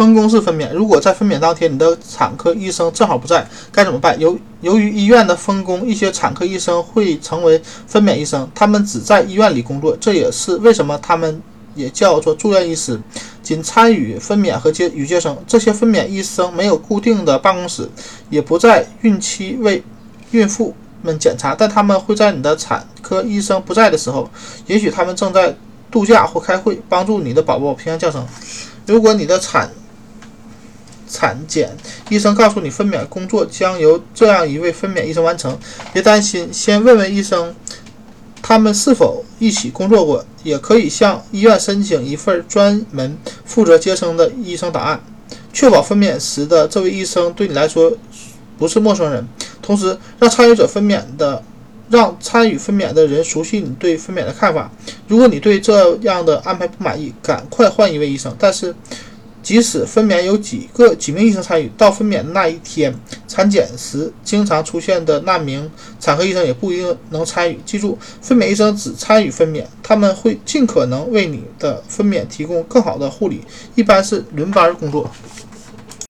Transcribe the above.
分工式分娩，如果在分娩当天你的产科医生正好不在，该怎么办？由由于医院的分工，一些产科医生会成为分娩医生，他们只在医院里工作，这也是为什么他们也叫做住院医师，仅参与分娩和接与接生。这些分娩医生没有固定的办公室，也不在孕期为孕妇们检查，但他们会在你的产科医生不在的时候，也许他们正在度假或开会，帮助你的宝宝平安降生。如果你的产产检医生告诉你分娩工作将由这样一位分娩医生完成，别担心，先问问医生他们是否一起工作过，也可以向医院申请一份专门负责接生的医生档案，确保分娩时的这位医生对你来说不是陌生人。同时，让参与者分娩的让参与分娩的人熟悉你对分娩的看法。如果你对这样的安排不满意，赶快换一位医生。但是，即使分娩有几个几名医生参与，到分娩的那一天，产检时经常出现的那名产科医生也不一定能参与。记住，分娩医生只参与分娩，他们会尽可能为你的分娩提供更好的护理，一般是轮班工作。